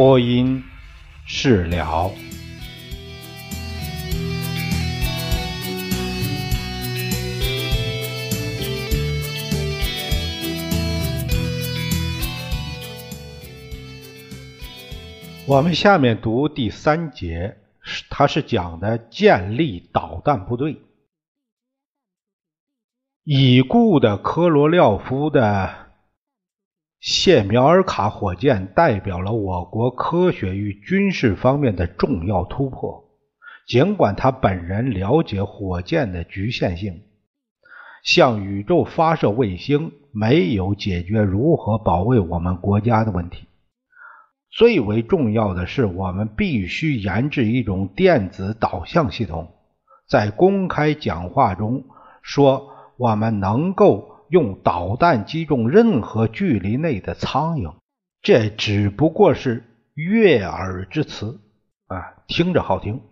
播音释了。我们下面读第三节，它是讲的建立导弹部队。已故的科罗廖夫的谢苗尔卡火箭代表了我国科学与军事方面的重要突破。尽管他本人了解火箭的局限性，向宇宙发射卫星没有解决如何保卫我们国家的问题。最为重要的是，我们必须研制一种电子导向系统。在公开讲话中说，我们能够用导弹击中任何距离内的苍蝇。这只不过是悦耳之词啊，听着好听。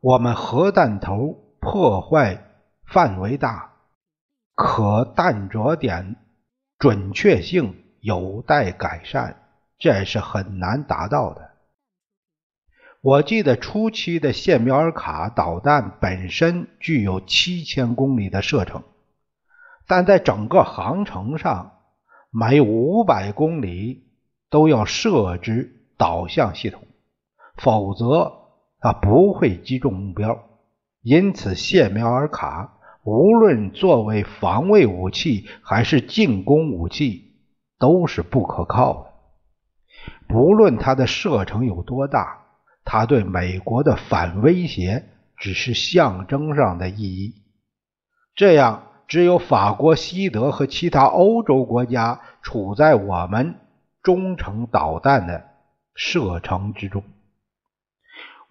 我们核弹头破坏范围大，可弹着点准确性有待改善。这是很难达到的。我记得初期的谢苗尔卡导弹本身具有七千公里的射程，但在整个航程上，每五百公里都要设置导向系统，否则它不会击中目标。因此，谢苗尔卡无论作为防卫武器还是进攻武器，都是不可靠的。不论它的射程有多大，它对美国的反威胁只是象征上的意义。这样，只有法国、西德和其他欧洲国家处在我们中程导弹的射程之中。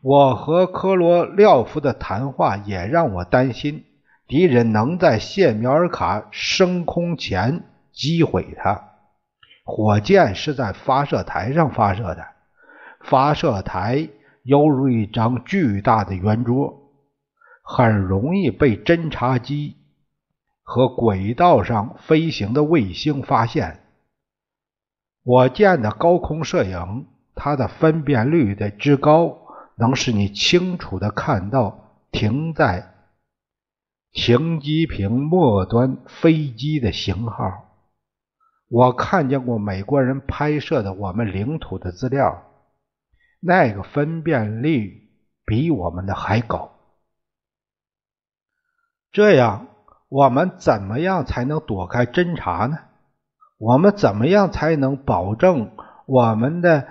我和科罗廖夫的谈话也让我担心，敌人能在谢苗尔卡升空前击毁它。火箭是在发射台上发射的，发射台犹如一张巨大的圆桌，很容易被侦察机和轨道上飞行的卫星发现。我见的高空摄影，它的分辨率的之高，能使你清楚的看到停在停机坪末端飞机的型号。我看见过美国人拍摄的我们领土的资料，那个分辨率比我们的还高。这样，我们怎么样才能躲开侦查呢？我们怎么样才能保证我们的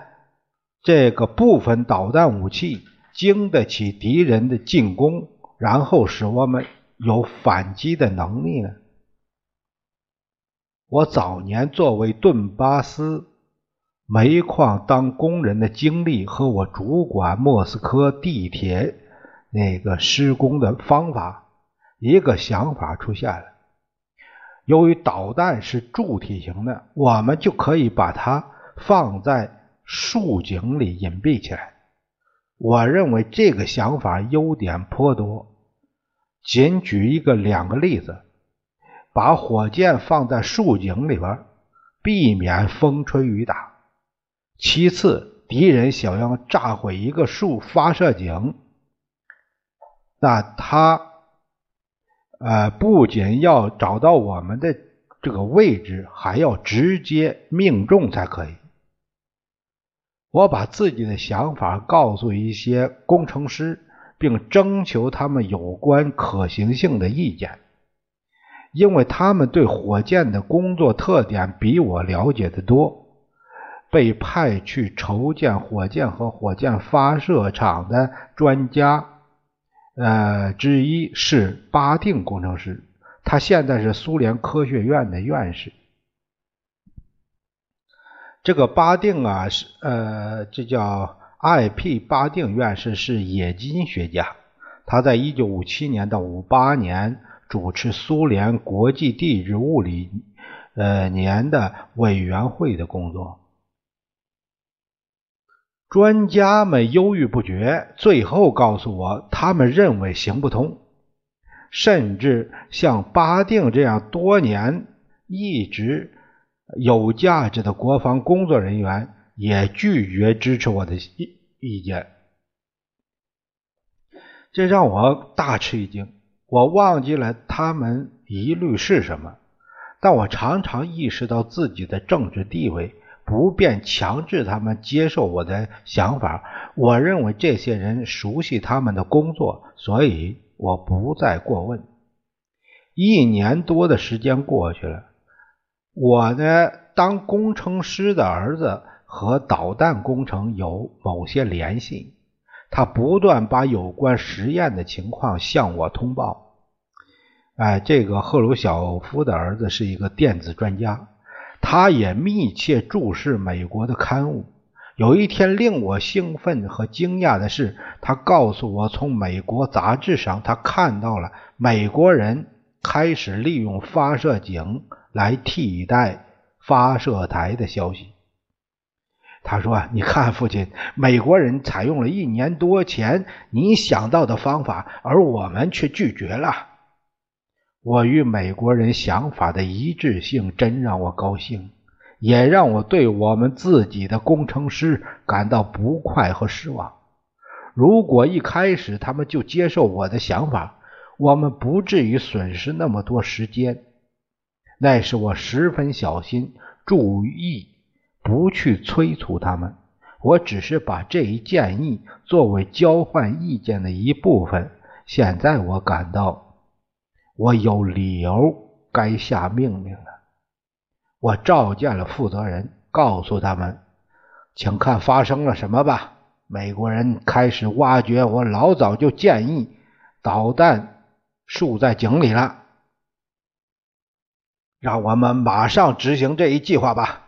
这个部分导弹武器经得起敌人的进攻，然后使我们有反击的能力呢？我早年作为顿巴斯煤矿当工人的经历和我主管莫斯科地铁那个施工的方法，一个想法出现了：由于导弹是柱体型的，我们就可以把它放在竖井里隐蔽起来。我认为这个想法优点颇多，仅举一个两个例子。把火箭放在竖井里边，避免风吹雨打。其次，敌人想要炸毁一个竖发射井，那他呃不仅要找到我们的这个位置，还要直接命中才可以。我把自己的想法告诉一些工程师，并征求他们有关可行性的意见。因为他们对火箭的工作特点比我了解的多，被派去筹建火箭和火箭发射场的专家，呃之一是巴定工程师，他现在是苏联科学院的院士。这个巴定啊，是呃，这叫 I.P. 巴定院士，是冶金学家。他在一九五七年到五八年主持苏联国际地质物理呃年的委员会的工作。专家们犹豫不决，最后告诉我，他们认为行不通。甚至像巴定这样多年一直有价值的国防工作人员，也拒绝支持我的意意见。这让我大吃一惊。我忘记了他们疑虑是什么，但我常常意识到自己的政治地位。不便强制他们接受我的想法。我认为这些人熟悉他们的工作，所以我不再过问。一年多的时间过去了，我呢，当工程师的儿子和导弹工程有某些联系，他不断把有关实验的情况向我通报。哎，这个赫鲁晓夫的儿子是一个电子专家。他也密切注视美国的刊物。有一天，令我兴奋和惊讶的是，他告诉我，从美国杂志上他看到了美国人开始利用发射井来替代发射台的消息。他说：“你看，父亲，美国人采用了一年多前你想到的方法，而我们却拒绝了。”我与美国人想法的一致性真让我高兴，也让我对我们自己的工程师感到不快和失望。如果一开始他们就接受我的想法，我们不至于损失那么多时间。那时我十分小心，注意不去催促他们。我只是把这一建议作为交换意见的一部分。现在我感到。我有理由该下命令了。我召见了负责人，告诉他们，请看发生了什么吧。美国人开始挖掘我老早就建议导弹竖在井里了。让我们马上执行这一计划吧。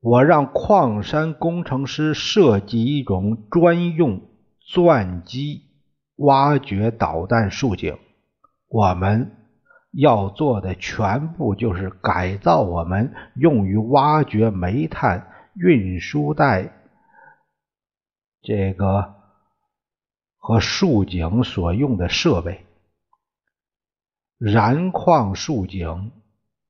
我让矿山工程师设计一种专用钻机。挖掘导弹竖井，我们要做的全部就是改造我们用于挖掘煤炭运输带这个和竖井所用的设备。燃矿竖井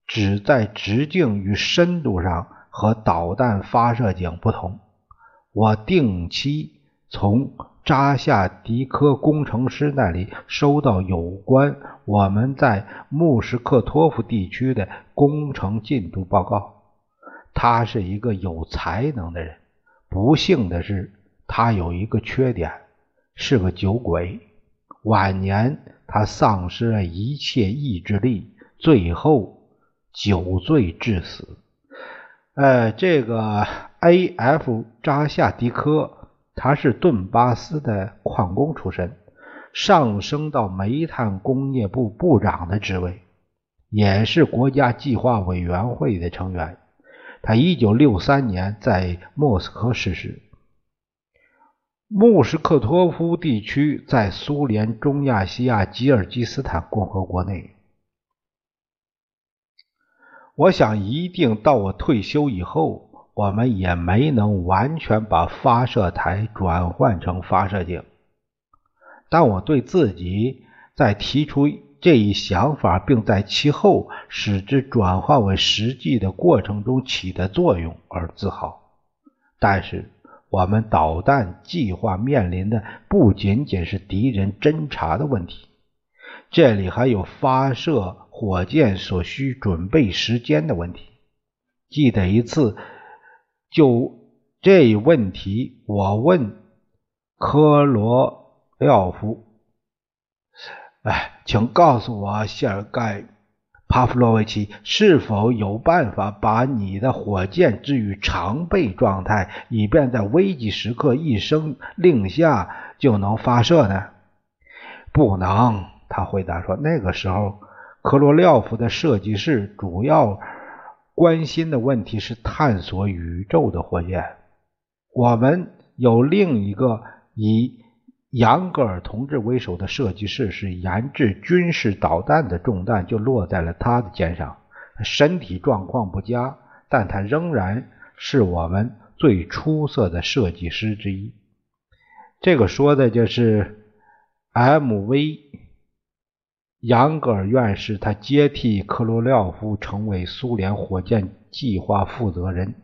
只在直径与深度上和导弹发射井不同。我定期从。扎夏迪科工程师那里收到有关我们在穆什克托夫地区的工程进度报告。他是一个有才能的人，不幸的是，他有一个缺点，是个酒鬼。晚年他丧失了一切意志力，最后酒醉致死。呃，这个 A.F. 扎夏迪科。他是顿巴斯的矿工出身，上升到煤炭工业部部长的职位，也是国家计划委员会的成员。他一九六三年在莫斯科逝世。穆什克托夫地区在苏联中亚西亚吉尔吉斯坦共和国内。我想，一定到我退休以后。我们也没能完全把发射台转换成发射井，但我对自己在提出这一想法，并在其后使之转化为实际的过程中起的作用而自豪。但是，我们导弹计划面临的不仅仅是敌人侦察的问题，这里还有发射火箭所需准备时间的问题。记得一次。就这问题，我问科罗廖夫：“哎，请告诉我，谢尔盖·帕夫洛维奇，是否有办法把你的火箭置于常备状态，以便在危急时刻一声令下就能发射呢？”“不能。”他回答说，“那个时候，科罗廖夫的设计室主要……”关心的问题是探索宇宙的火箭。我们有另一个以杨格尔同志为首的设计师，是研制军事导弹的重担就落在了他的肩上。身体状况不佳，但他仍然是我们最出色的设计师之一。这个说的就是 M.V. 杨格尔院士，他接替克罗廖夫成为苏联火箭计划负责人。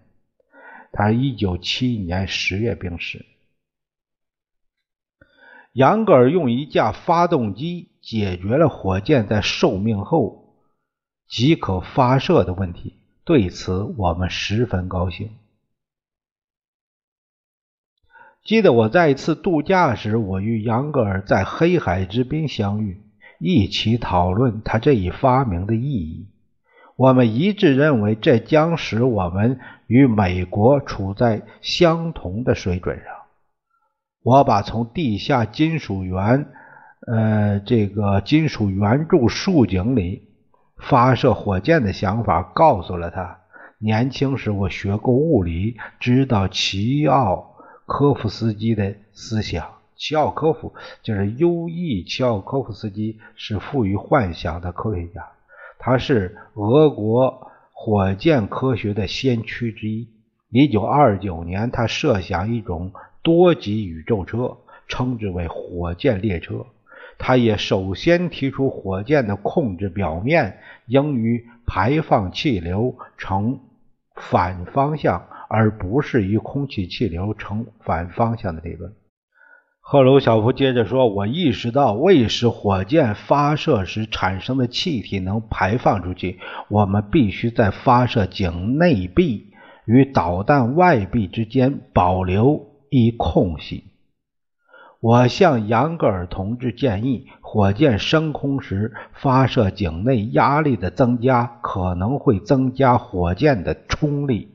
他一九七一年十月病逝。杨格尔用一架发动机解决了火箭在寿命后即可发射的问题，对此我们十分高兴。记得我在一次度假时，我与杨格尔在黑海之滨相遇，一起讨论他这一发明的意义。我们一致认为，这将使我们与美国处在相同的水准上。我把从地下金属源，呃，这个金属圆柱竖井里发射火箭的想法告诉了他。年轻时我学过物理，知道齐奥。科夫斯基的思想，齐奥科夫就是优异。齐奥科夫斯基是富于幻想的科学家，他是俄国火箭科学的先驱之一。一九二九年，他设想一种多级宇宙车，称之为火箭列车。他也首先提出，火箭的控制表面应与排放气流成反方向。而不是与空气气流成反方向的理论。赫鲁晓夫接着说：“我意识到，为使火箭发射时产生的气体能排放出去，我们必须在发射井内壁与导弹外壁之间保留一空隙。我向杨格尔同志建议，火箭升空时发射井内压力的增加可能会增加火箭的冲力。”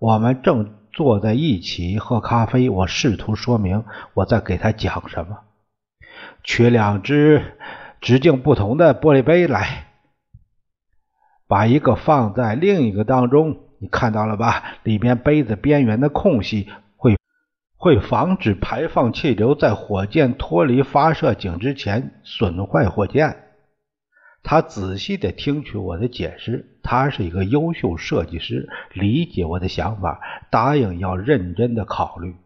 我们正坐在一起喝咖啡，我试图说明我在给他讲什么。取两只直径不同的玻璃杯来，把一个放在另一个当中，你看到了吧？里面杯子边缘的空隙会会防止排放气流在火箭脱离发射井之前损坏火箭。他仔细地听取我的解释，他是一个优秀设计师，理解我的想法，答应要认真地考虑。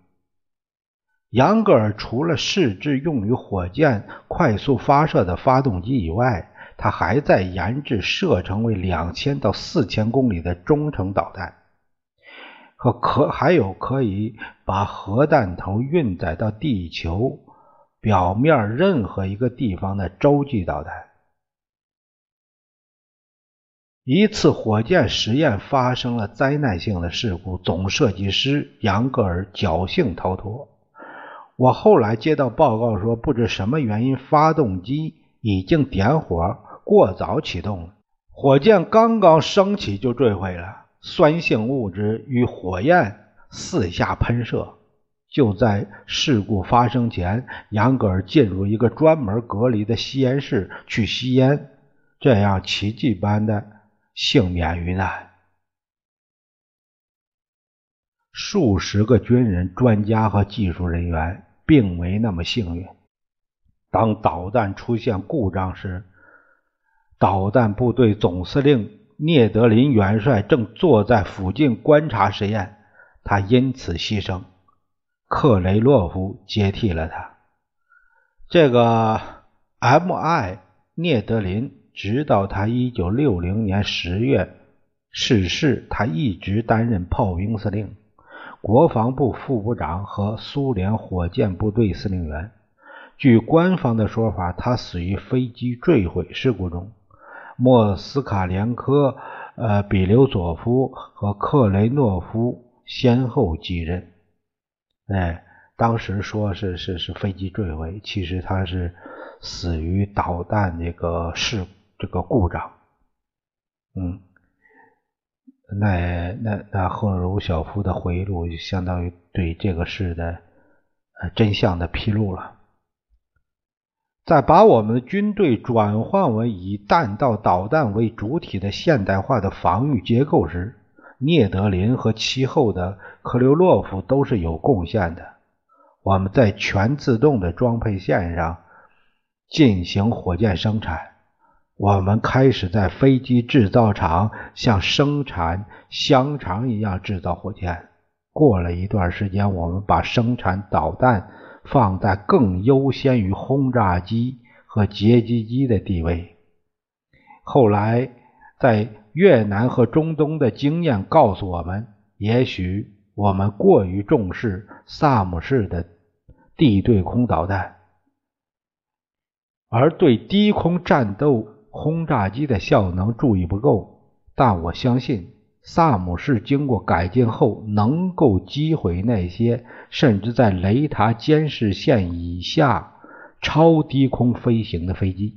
杨格尔除了试制用于火箭快速发射的发动机以外，他还在研制射程为两千到四千公里的中程导弹，和可还有可以把核弹头运载到地球表面任何一个地方的洲际导弹。一次火箭实验发生了灾难性的事故，总设计师杨格尔侥幸逃脱。我后来接到报告说，不知什么原因，发动机已经点火，过早启动了，火箭刚刚升起就坠毁了，酸性物质与火焰四下喷射。就在事故发生前，杨格尔进入一个专门隔离的吸烟室去吸烟，这样奇迹般的。幸免于难。数十个军人、专家和技术人员并没那么幸运。当导弹出现故障时，导弹部队总司令聂德林元帅正坐在附近观察实验，他因此牺牲。克雷洛夫接替了他。这个 M.I. 聂德林。直到他一九六零年十月逝世，他一直担任炮兵司令、国防部副部长和苏联火箭部队司令员。据官方的说法，他死于飞机坠毁事故中。莫斯卡连科、呃比留佐夫和克雷诺夫先后继任。哎，当时说是是是飞机坠毁，其实他是死于导弹这个事故。这个故障，嗯，那那那赫鲁晓夫的回忆录就相当于对这个事的呃真相的披露了。在把我们的军队转换为以弹道导弹为主体的现代化的防御结构时，聂德林和其后的克留洛夫都是有贡献的。我们在全自动的装配线上进行火箭生产。我们开始在飞机制造厂像生产香肠一样制造火箭。过了一段时间，我们把生产导弹放在更优先于轰炸机和截击机的地位。后来，在越南和中东的经验告诉我们，也许我们过于重视萨姆式的地对空导弹，而对低空战斗轰炸机的效能注意不够。但我相信。萨姆是经过改进后，能够击毁那些甚至在雷达监视线以下超低空飞行的飞机。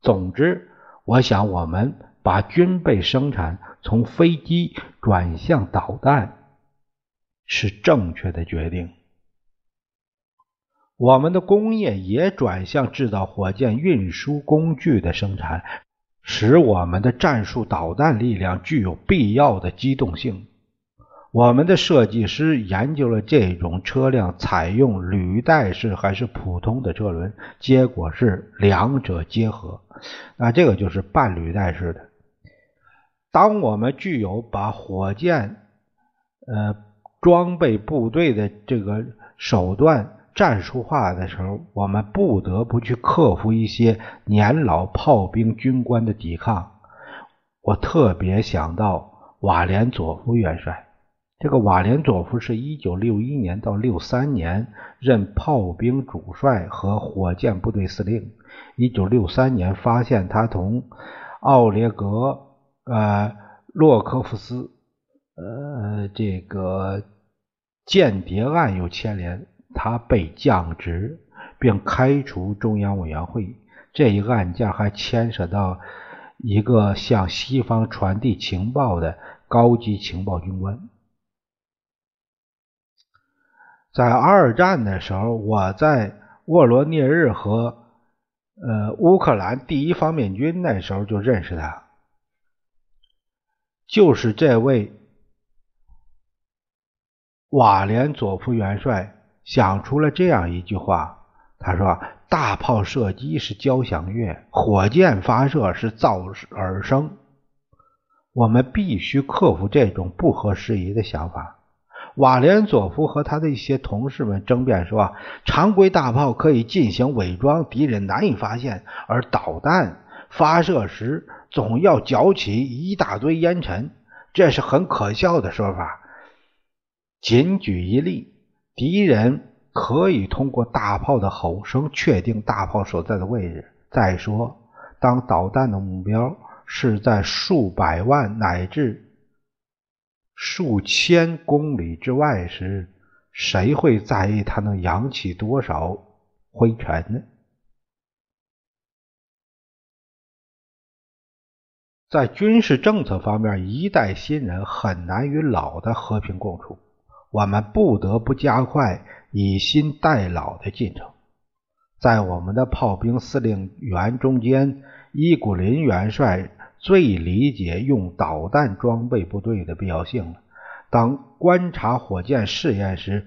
总之，我想我们把军备生产从飞机转向导弹是正确的决定。我们的工业也转向制造火箭运输工具的生产。使我们的战术导弹力量具有必要的机动性。我们的设计师研究了这种车辆采用履带式还是普通的车轮，结果是两者结合。那这个就是半履带式的。当我们具有把火箭呃装备部队的这个手段。战术化的时候，我们不得不去克服一些年老炮兵军官的抵抗。我特别想到瓦连佐夫元帅。这个瓦连佐夫是一九六一年到六三年任炮兵主帅和火箭部队司令。一九六三年发现他同奥列格呃洛科夫斯呃这个间谍案有牵连。他被降职，并开除中央委员会。这一案件还牵涉到一个向西方传递情报的高级情报军官。在二战的时候，我在沃罗涅日和呃乌克兰第一方面军那时候就认识他，就是这位瓦连佐夫元帅。想出了这样一句话，他说：“大炮射击是交响乐，火箭发射是噪耳声。我们必须克服这种不合时宜的想法。”瓦连佐夫和他的一些同事们争辩说：“常规大炮可以进行伪装，敌人难以发现；而导弹发射时总要搅起一大堆烟尘，这是很可笑的说法。”仅举一例。敌人可以通过大炮的吼声确定大炮所在的位置。再说，当导弹的目标是在数百万乃至数千公里之外时，谁会在意它能扬起多少灰尘呢？在军事政策方面，一代新人很难与老的和平共处。我们不得不加快以新代老的进程。在我们的炮兵司令员中间，伊古林元帅最理解用导弹装备部队的必要性了。当观察火箭试验时，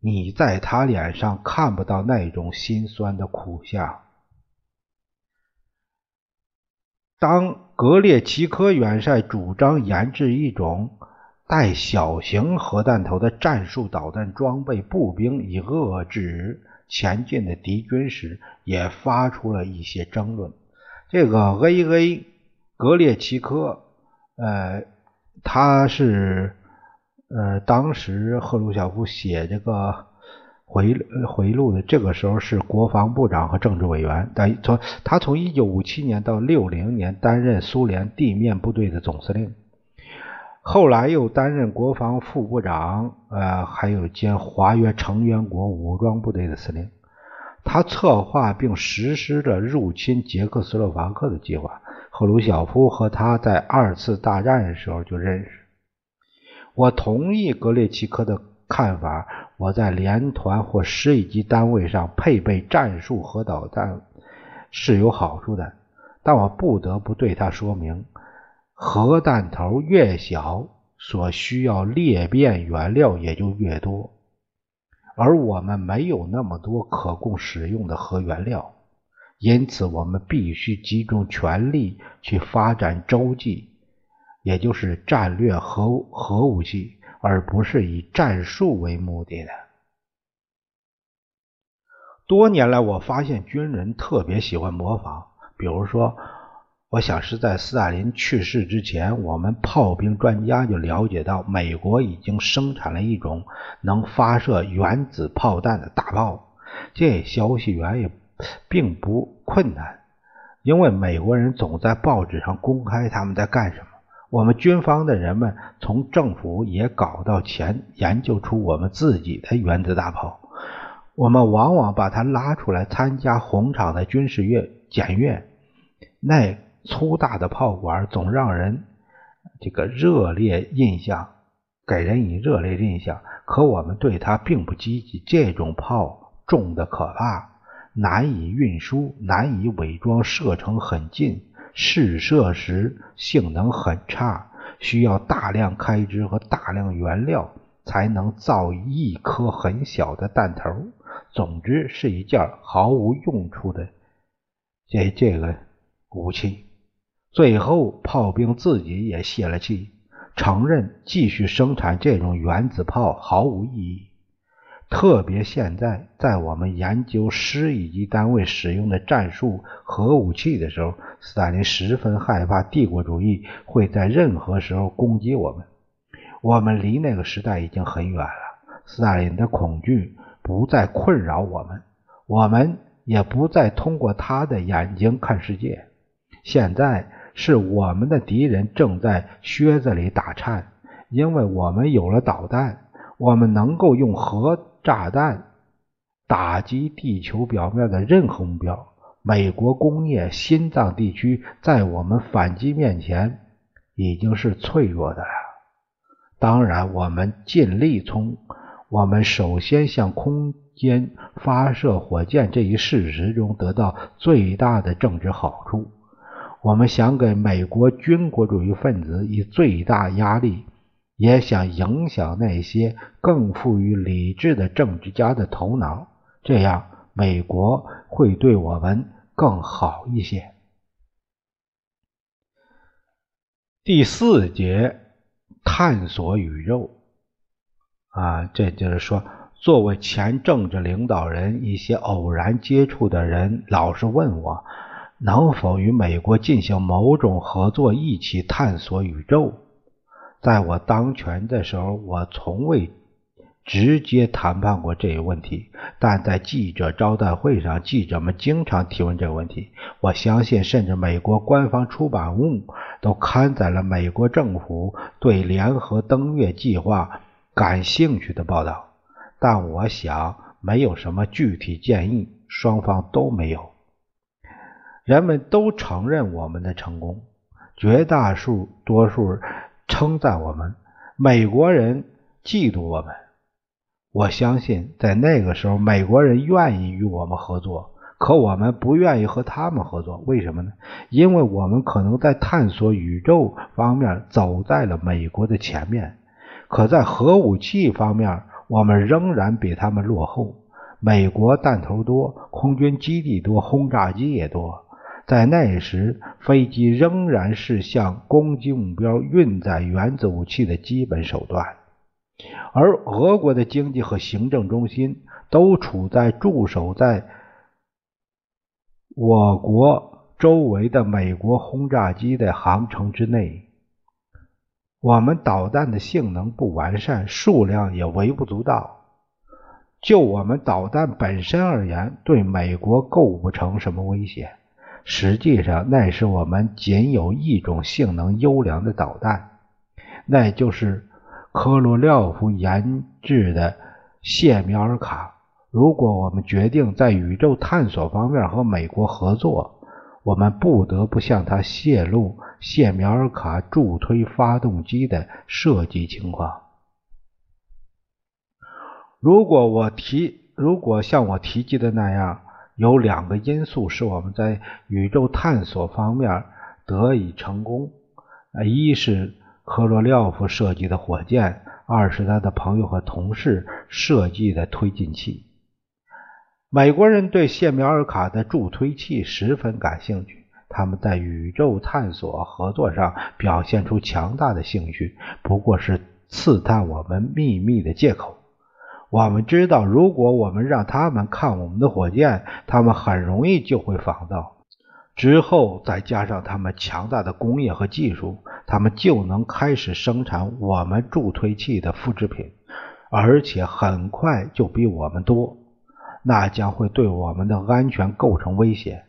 你在他脸上看不到那种心酸的苦相。当格列奇科元帅主张研制一种。带小型核弹头的战术导弹装备步兵以遏制前进的敌军时，也发出了一些争论。这个 A.A. 格列奇科，呃，他是呃，当时赫鲁晓夫写这个回回录的，这个时候是国防部长和政治委员。但从他从一九五七年到六零年担任苏联地面部队的总司令。后来又担任国防副部长，呃，还有兼华约成员国武装部队的司令。他策划并实施了入侵捷克斯洛伐克的计划。赫鲁晓夫和他在二次大战的时候就认识。我同意格列奇科的看法。我在连团或师一级单位上配备战术核导弹是有好处的，但我不得不对他说明：核弹头越小，所需要裂变原料也就越多，而我们没有那么多可供使用的核原料，因此我们必须集中全力去发展洲际，也就是战略核核武器，而不是以战术为目的的。多年来，我发现军人特别喜欢模仿。比如说，我想是在斯大林去世之前，我们炮兵专家就了解到，美国已经生产了一种能发射原子炮弹的大炮。这消息源也并不困难，因为美国人总在报纸上公开他们在干什么。我们军方的人们从政府也搞到钱，研究出我们自己的原子大炮。我们往往把它拉出来参加红场的军事阅检阅，那粗大的炮管总让人这个热烈印象，给人以热烈印象。可我们对它并不积极。这种炮重的可怕，难以运输，难以伪装，射程很近，试射时性能很差，需要大量开支和大量原料才能造一颗很小的弹头。总之是一件毫无用处的这这个武器。最后，炮兵自己也泄了气，承认继续生产这种原子炮毫无意义。特别现在，在我们研究师以及单位使用的战术核武器的时候，斯大林十分害怕帝国主义会在任何时候攻击我们。我们离那个时代已经很远了。斯大林的恐惧。不再困扰我们，我们也不再通过他的眼睛看世界。现在是我们的敌人正在靴子里打颤，因为我们有了导弹，我们能够用核炸弹打击地球表面的任何目标。美国工业心脏地区在我们反击面前已经是脆弱的了。当然，我们尽力从。我们首先向空间发射火箭这一事实中得到最大的政治好处。我们想给美国军国主义分子以最大压力，也想影响那些更富于理智的政治家的头脑，这样美国会对我们更好一些。第四节，探索宇宙。啊，这就是说，作为前政治领导人，一些偶然接触的人老是问我，能否与美国进行某种合作，一起探索宇宙。在我当权的时候，我从未直接谈判过这个问题，但在记者招待会上，记者们经常提问这个问题。我相信，甚至美国官方出版物都刊载了美国政府对联合登月计划。感兴趣的报道，但我想没有什么具体建议，双方都没有。人们都承认我们的成功，绝大数多数称赞我们，美国人嫉妒我们。我相信在那个时候，美国人愿意与我们合作，可我们不愿意和他们合作。为什么呢？因为我们可能在探索宇宙方面走在了美国的前面。可在核武器方面，我们仍然比他们落后。美国弹头多，空军基地多，轰炸机也多。在那时，飞机仍然是向攻击目标运载原子武器的基本手段。而俄国的经济和行政中心都处在驻守在我国周围的美国轰炸机的航程之内。我们导弹的性能不完善，数量也微不足道。就我们导弹本身而言，对美国构不成什么威胁。实际上，那是我们仅有一种性能优良的导弹，那就是科罗廖夫研制的谢苗尔卡。如果我们决定在宇宙探索方面和美国合作，我们不得不向他泄露。谢苗尔卡助推发动机的设计情况。如果我提，如果像我提及的那样，有两个因素使我们在宇宙探索方面得以成功：一是科罗廖夫设计的火箭，二是他的朋友和同事设计的推进器。美国人对谢米尔卡的助推器十分感兴趣，他们在宇宙探索合作上表现出强大的兴趣，不过是刺探我们秘密的借口。我们知道，如果我们让他们看我们的火箭，他们很容易就会仿造。之后再加上他们强大的工业和技术，他们就能开始生产我们助推器的复制品，而且很快就比我们多。那将会对我们的安全构成威胁。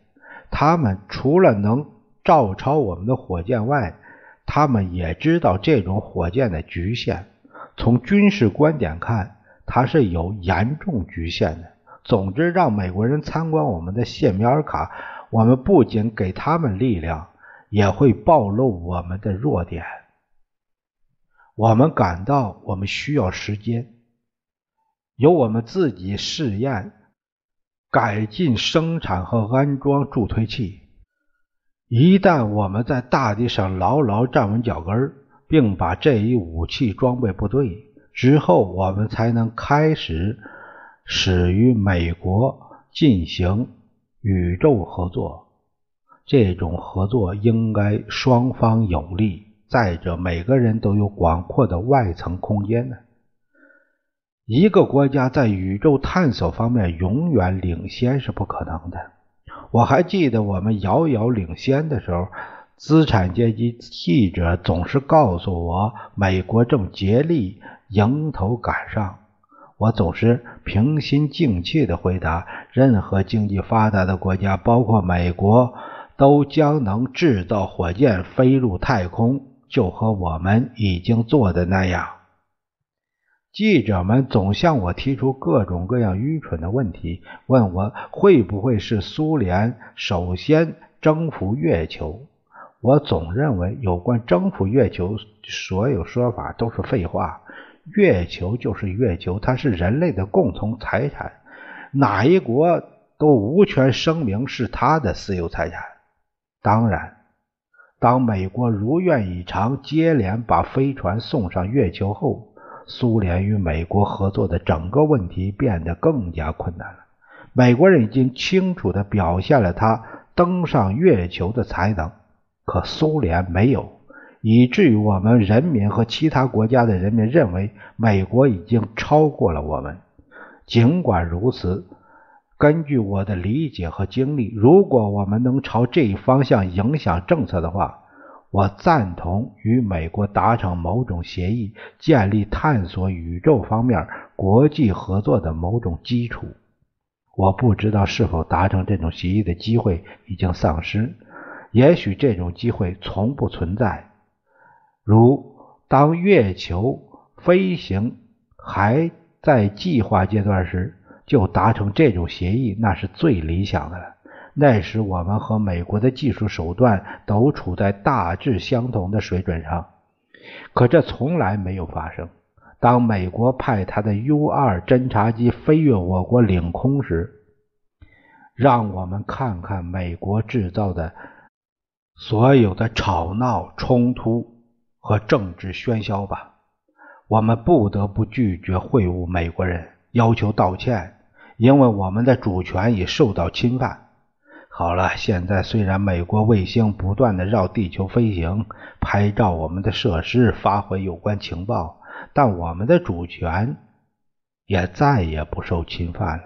他们除了能照抄我们的火箭外，他们也知道这种火箭的局限。从军事观点看，它是有严重局限的。总之，让美国人参观我们的谢米尔卡，我们不仅给他们力量，也会暴露我们的弱点。我们感到我们需要时间，由我们自己试验、改进、生产和安装助推器。一旦我们在大地上牢牢站稳脚跟，并把这一武器装备部队。之后，我们才能开始始于美国进行宇宙合作。这种合作应该双方有利。再者，每个人都有广阔的外层空间呢。一个国家在宇宙探索方面永远领先是不可能的。我还记得我们遥遥领先的时候，资产阶级记者总是告诉我，美国正竭力。迎头赶上，我总是平心静气地回答：任何经济发达的国家，包括美国，都将能制造火箭飞入太空，就和我们已经做的那样。记者们总向我提出各种各样愚蠢的问题，问我会不会是苏联首先征服月球。我总认为，有关征服月球所有说法都是废话。月球就是月球，它是人类的共同财产，哪一国都无权声明是他的私有财产。当然，当美国如愿以偿接连把飞船送上月球后，苏联与美国合作的整个问题变得更加困难了。美国人已经清楚地表现了他登上月球的才能，可苏联没有。以至于我们人民和其他国家的人民认为美国已经超过了我们。尽管如此，根据我的理解和经历，如果我们能朝这一方向影响政策的话，我赞同与美国达成某种协议，建立探索宇宙方面国际合作的某种基础。我不知道是否达成这种协议的机会已经丧失，也许这种机会从不存在。如当月球飞行还在计划阶段时，就达成这种协议，那是最理想的了。那时我们和美国的技术手段都处在大致相同的水准上。可这从来没有发生。当美国派他的 U-2 侦察机飞越我国领空时，让我们看看美国制造的所有的吵闹冲突。和政治喧嚣吧，我们不得不拒绝会晤美国人，要求道歉，因为我们的主权已受到侵犯。好了，现在虽然美国卫星不断的绕地球飞行，拍照我们的设施，发回有关情报，但我们的主权也再也不受侵犯了。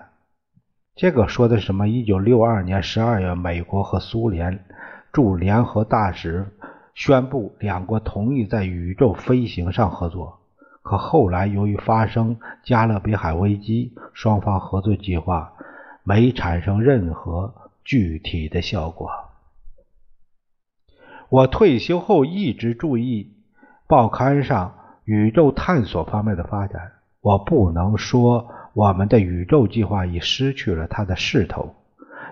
这个说的什么？一九六二年十二月，美国和苏联驻联合大使。宣布两国同意在宇宙飞行上合作，可后来由于发生加勒比海危机，双方合作计划没产生任何具体的效果。我退休后一直注意报刊上宇宙探索方面的发展。我不能说我们的宇宙计划已失去了它的势头，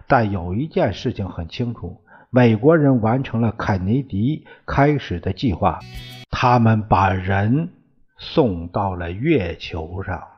但有一件事情很清楚。美国人完成了肯尼迪开始的计划，他们把人送到了月球上。